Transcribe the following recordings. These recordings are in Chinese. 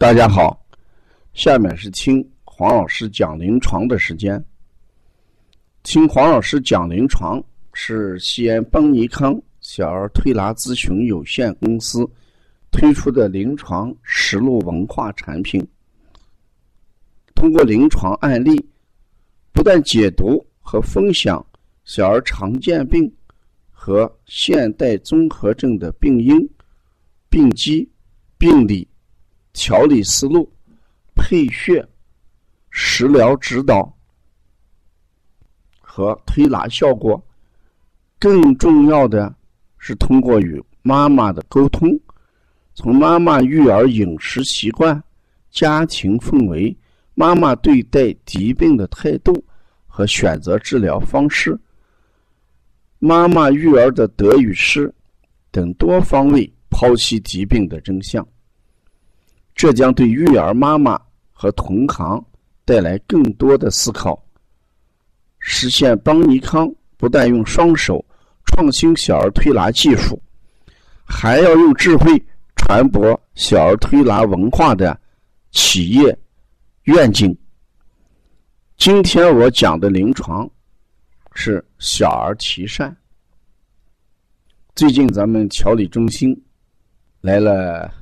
大家好，下面是听黄老师讲临床的时间。听黄老师讲临床是西安邦尼康小儿推拿咨询有限公司推出的临床实录文化产品。通过临床案例，不断解读和分享小儿常见病和现代综合症的病因、病机、病理。调理思路、配穴、食疗指导和推拿效果，更重要的是通过与妈妈的沟通，从妈妈育儿饮食习惯、家庭氛围、妈妈对待疾病的态度和选择治疗方式、妈妈育儿的得与失等多方位剖析疾病的真相。这将对育儿妈妈和同行带来更多的思考，实现邦尼康不但用双手创新小儿推拿技术，还要用智慧传播小儿推拿文化的企业愿景。今天我讲的临床是小儿脐疝。最近咱们调理中心来了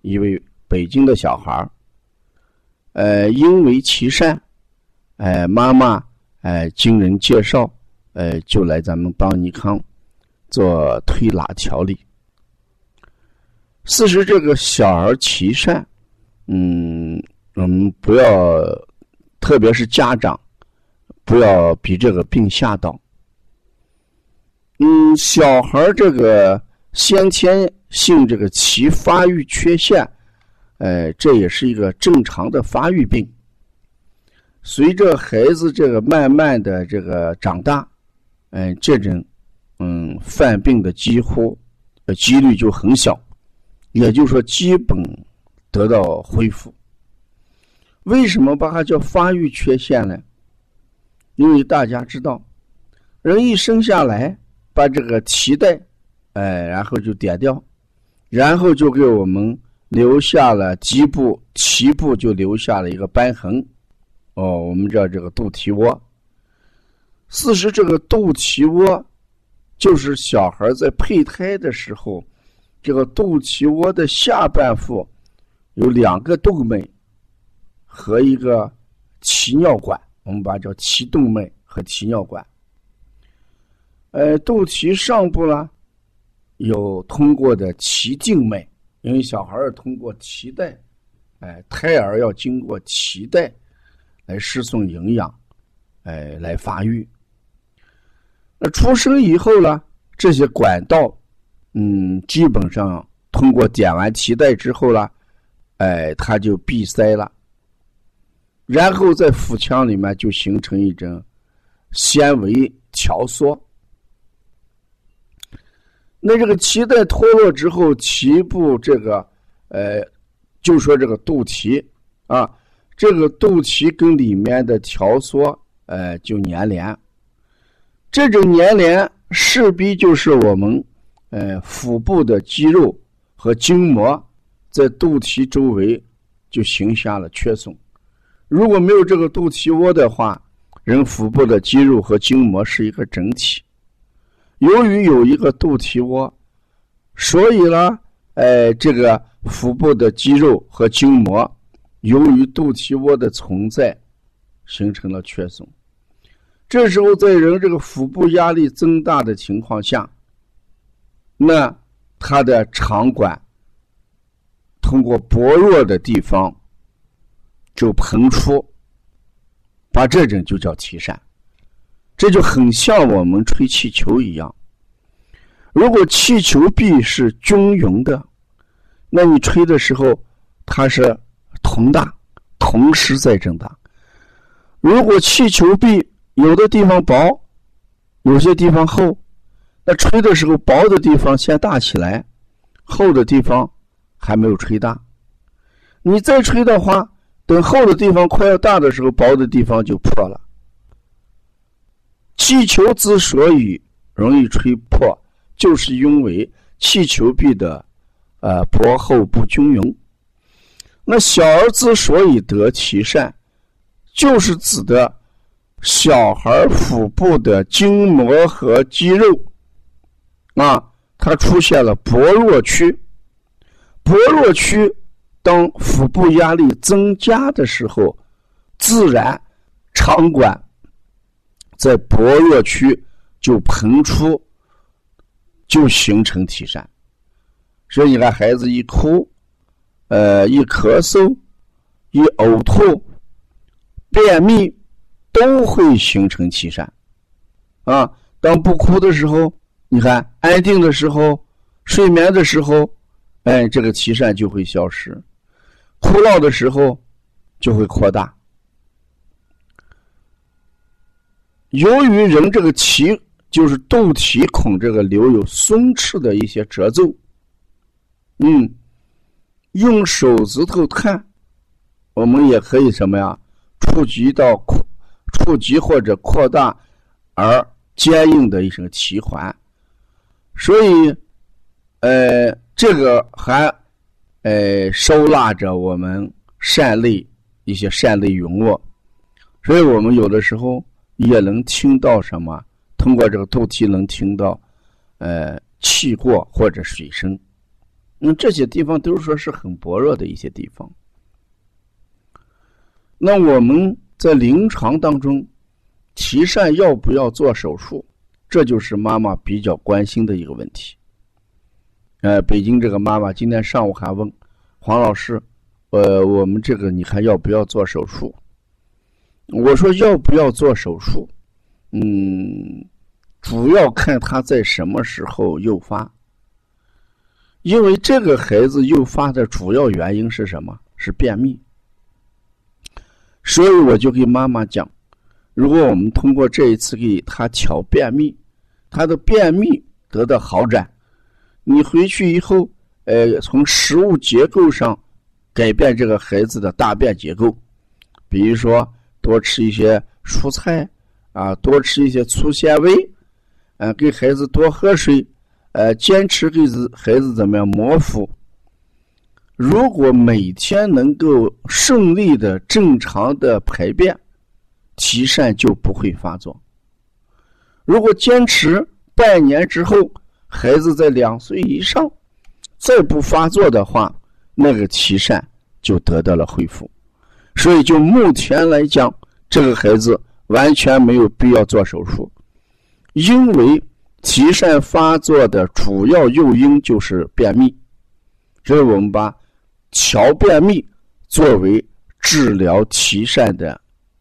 一位。北京的小孩儿，呃，因为脐疝，哎，妈妈哎，经人介绍，呃，就来咱们邦尼康做推拿调理。四十这个小儿脐疝，嗯，我们不要，特别是家长，不要比这个病吓到。嗯，小孩这个先天性这个脐发育缺陷。哎，这也是一个正常的发育病。随着孩子这个慢慢的这个长大，哎，这种嗯犯病的几乎呃几率就很小，也就是说基本得到恢复。为什么把它叫发育缺陷呢？因为大家知道，人一生下来把这个脐带哎，然后就点掉，然后就给我们。留下了脐部，脐部就留下了一个瘢痕，哦，我们叫这个肚脐窝。四实这个肚脐窝，就是小孩在胚胎的时候，这个肚脐窝的下半部有两个动脉和一个脐尿管，我们把叫脐动脉和脐尿管。呃，肚脐上部呢，有通过的脐静脉。因为小孩儿通过脐带，哎，胎儿要经过脐带来输送营养，哎，来发育。那出生以后呢，这些管道，嗯，基本上通过点完脐带之后呢，哎，它就闭塞了，然后在腹腔里面就形成一种纤维桥缩。那这个脐带脱落之后，脐部这个，呃，就说这个肚脐啊，这个肚脐跟里面的条索，呃，就粘连。这种粘连势必就是我们，呃，腹部的肌肉和筋膜在肚脐周围就形下了缺损。如果没有这个肚脐窝的话，人腹部的肌肉和筋膜是一个整体。由于有一个肚脐窝，所以呢，哎，这个腹部的肌肉和筋膜，由于肚脐窝的存在，形成了缺损。这时候，在人这个腹部压力增大的情况下，那它的肠管通过薄弱的地方就膨出，把这种就叫脐疝。这就很像我们吹气球一样。如果气球壁是均匀的，那你吹的时候它是同大，同时在增大。如果气球壁有的地方薄，有些地方厚，那吹的时候薄的地方先大起来，厚的地方还没有吹大。你再吹的话，等厚的地方快要大的时候，薄的地方就破了。气球之所以容易吹破，就是因为气球壁的呃薄厚不均匀。那小儿之所以得脐疝，就是指的小孩腹部的筋膜和肌肉啊，它出现了薄弱区。薄弱区，当腹部压力增加的时候，自然肠管在薄弱区就膨出，就形成体疝。所以你看，孩子一哭，呃，一咳嗽，一呕吐，便秘，都会形成体疝。啊，当不哭的时候，你看安定的时候，睡眠的时候。哎，这个脐疝就会消失，哭闹的时候就会扩大。由于人这个脐就是肚脐孔这个留有松弛的一些褶皱，嗯，用手指头看，我们也可以什么呀？触及到扩、触及或者扩大而坚硬的一层脐环，所以，呃。这个还，呃，收纳着我们善类一些善类涌络，所以我们有的时候也能听到什么，通过这个肚脐能听到，呃，气过或者水声，那这些地方都是说是很薄弱的一些地方。那我们在临床当中，脐疝要不要做手术？这就是妈妈比较关心的一个问题。呃，北京这个妈妈今天上午还问黄老师，呃，我们这个你还要不要做手术？我说要不要做手术？嗯，主要看他在什么时候诱发。因为这个孩子诱发的主要原因是什么？是便秘。所以我就给妈妈讲，如果我们通过这一次给他调便秘，他的便秘得到好转。你回去以后，呃，从食物结构上改变这个孩子的大便结构，比如说多吃一些蔬菜啊，多吃一些粗纤维，呃，给孩子多喝水，呃，坚持给子孩子怎么样磨腹。如果每天能够顺利的、正常的排便，脐疝就不会发作。如果坚持半年之后，孩子在两岁以上，再不发作的话，那个脐疝就得到了恢复。所以，就目前来讲，这个孩子完全没有必要做手术，因为脐疝发作的主要诱因就是便秘，所以我们把调便秘作为治疗脐疝的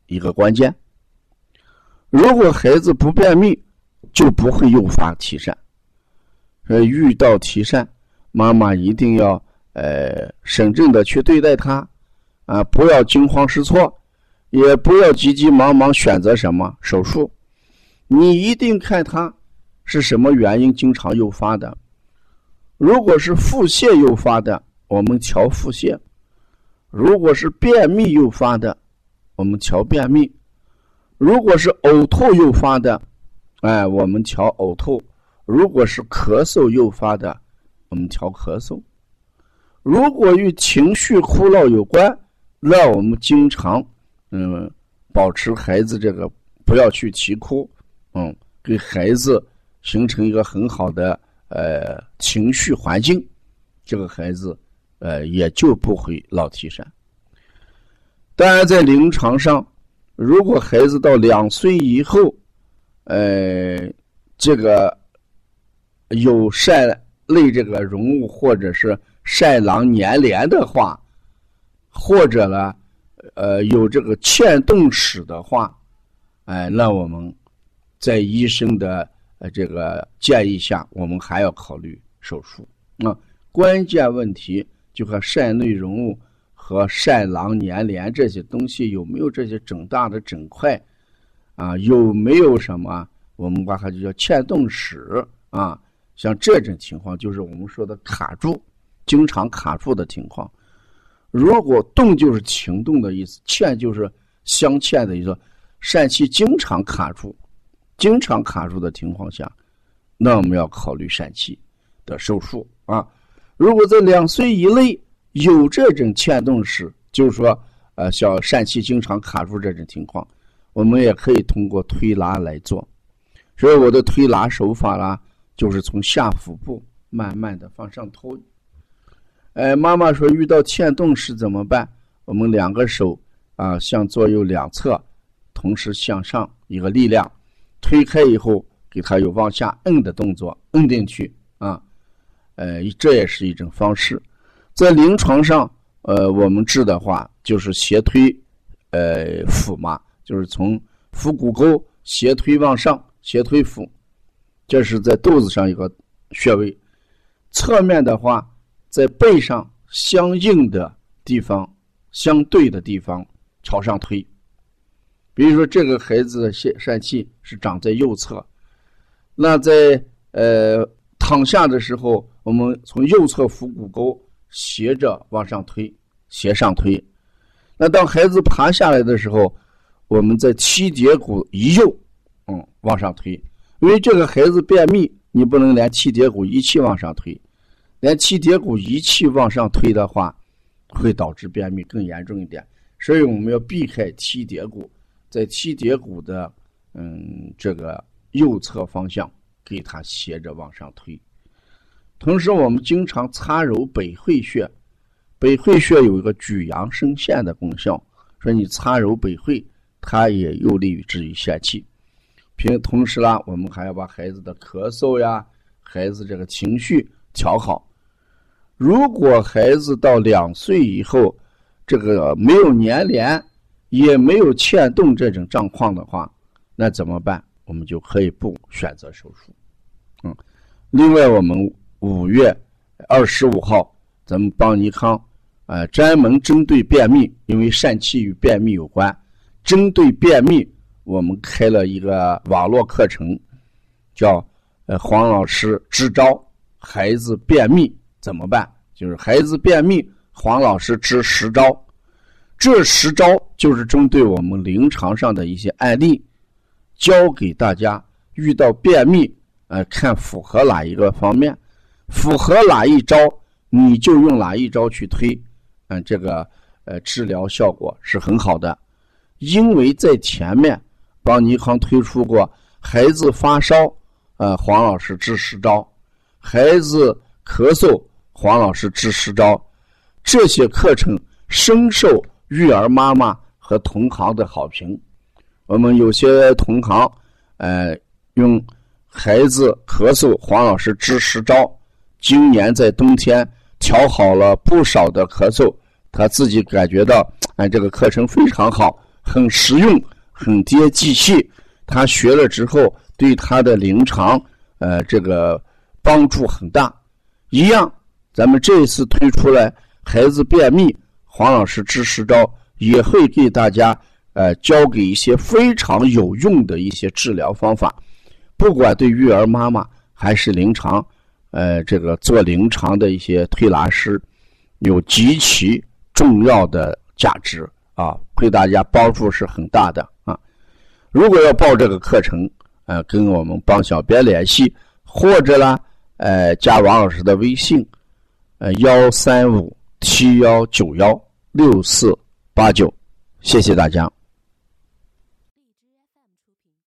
一个关键。如果孩子不便秘，就不会诱发脐疝。呃，遇到提疝，妈妈一定要呃审慎的去对待他，啊，不要惊慌失措，也不要急急忙忙选择什么手术。你一定看他是什么原因经常诱发的。如果是腹泻诱发的，我们调腹泻；如果是便秘诱发的，我们调便秘；如果是呕吐诱发的，哎，我们调呕吐。如果是咳嗽诱发的，我们调咳嗽；如果与情绪哭闹有关，那我们经常嗯保持孩子这个不要去啼哭，嗯，给孩子形成一个很好的呃情绪环境，这个孩子呃也就不会老啼疝。当然，在临床上，如果孩子到两岁以后，呃，这个。有晒类这个容物，或者是晒囊粘连的话，或者呢，呃，有这个嵌洞史的话，哎，那我们在医生的呃这个建议下，我们还要考虑手术。那关键问题就和疝内容物和疝囊粘连这些东西有没有这些肿大的肿块啊？有没有什么我们把它就叫嵌洞史啊？像这种情况，就是我们说的卡住，经常卡住的情况。如果动就是情动的意思，欠就是镶嵌的意思，疝气经常卡住，经常卡住的情况下，那我们要考虑疝气的手术啊。如果在两岁以内有这种嵌洞时，就是说，呃，像疝气经常卡住这种情况，我们也可以通过推拿来做。所以我的推拿手法啦，就是从下腹部慢慢的往上推。哎，妈妈说遇到嵌洞时怎么办？我们两个手啊向左右两侧，同时向上一个力量推开以后，给它有往下摁的动作，摁进去啊。呃，这也是一种方式。在临床上，呃，我们治的话就是斜推，呃，腹嘛，就是从腹股沟斜推往上，斜推腹，这是在肚子上一个穴位。侧面的话，在背上相应的地方、相对的地方朝上推。比如说，这个孩子的疝疝气是长在右侧，那在呃躺下的时候，我们从右侧腹股沟。斜着往上推，斜上推。那当孩子爬下来的时候，我们在七节骨一右，嗯，往上推。因为这个孩子便秘，你不能连七节骨一起往上推，连七节骨一起往上推的话，会导致便秘更严重一点。所以我们要避开七节骨，在七节骨的嗯这个右侧方向给它斜着往上推。同时，我们经常擦揉百会穴，百会穴有一个举阳生陷的功效，说你擦揉百会，它也有利于治愈泄气。平同时呢，我们还要把孩子的咳嗽呀、孩子这个情绪调好。如果孩子到两岁以后，这个没有粘连，也没有嵌洞这种状况的话，那怎么办？我们就可以不选择手术。嗯，另外我们。五月二十五号，咱们邦尼康，呃，专门针对便秘，因为疝气与便秘有关，针对便秘，我们开了一个网络课程，叫呃黄老师支招，孩子便秘怎么办？就是孩子便秘，黄老师支十招，这十招就是针对我们临床上的一些案例，教给大家遇到便秘，呃，看符合哪一个方面。符合哪一招，你就用哪一招去推，嗯，这个呃治疗效果是很好的。因为在前面帮尼康推出过孩子发烧，呃，黄老师治十招；孩子咳嗽，黄老师治十招。这些课程深受育儿妈妈和同行的好评。我们有些同行，呃，用孩子咳嗽，黄老师治十招。今年在冬天调好了不少的咳嗽，他自己感觉到，哎，这个课程非常好，很实用，很接地气。他学了之后，对他的临床，呃，这个帮助很大。一样，咱们这一次推出来孩子便秘，黄老师支十招也会给大家，呃，教给一些非常有用的一些治疗方法，不管对育儿妈妈还是临床。呃，这个做临床的一些推拿师，有极其重要的价值啊，对大家帮助是很大的啊。如果要报这个课程，呃，跟我们帮小编联系，或者呢，呃，加王老师的微信，呃，幺三五七幺九幺六四八九，谢谢大家。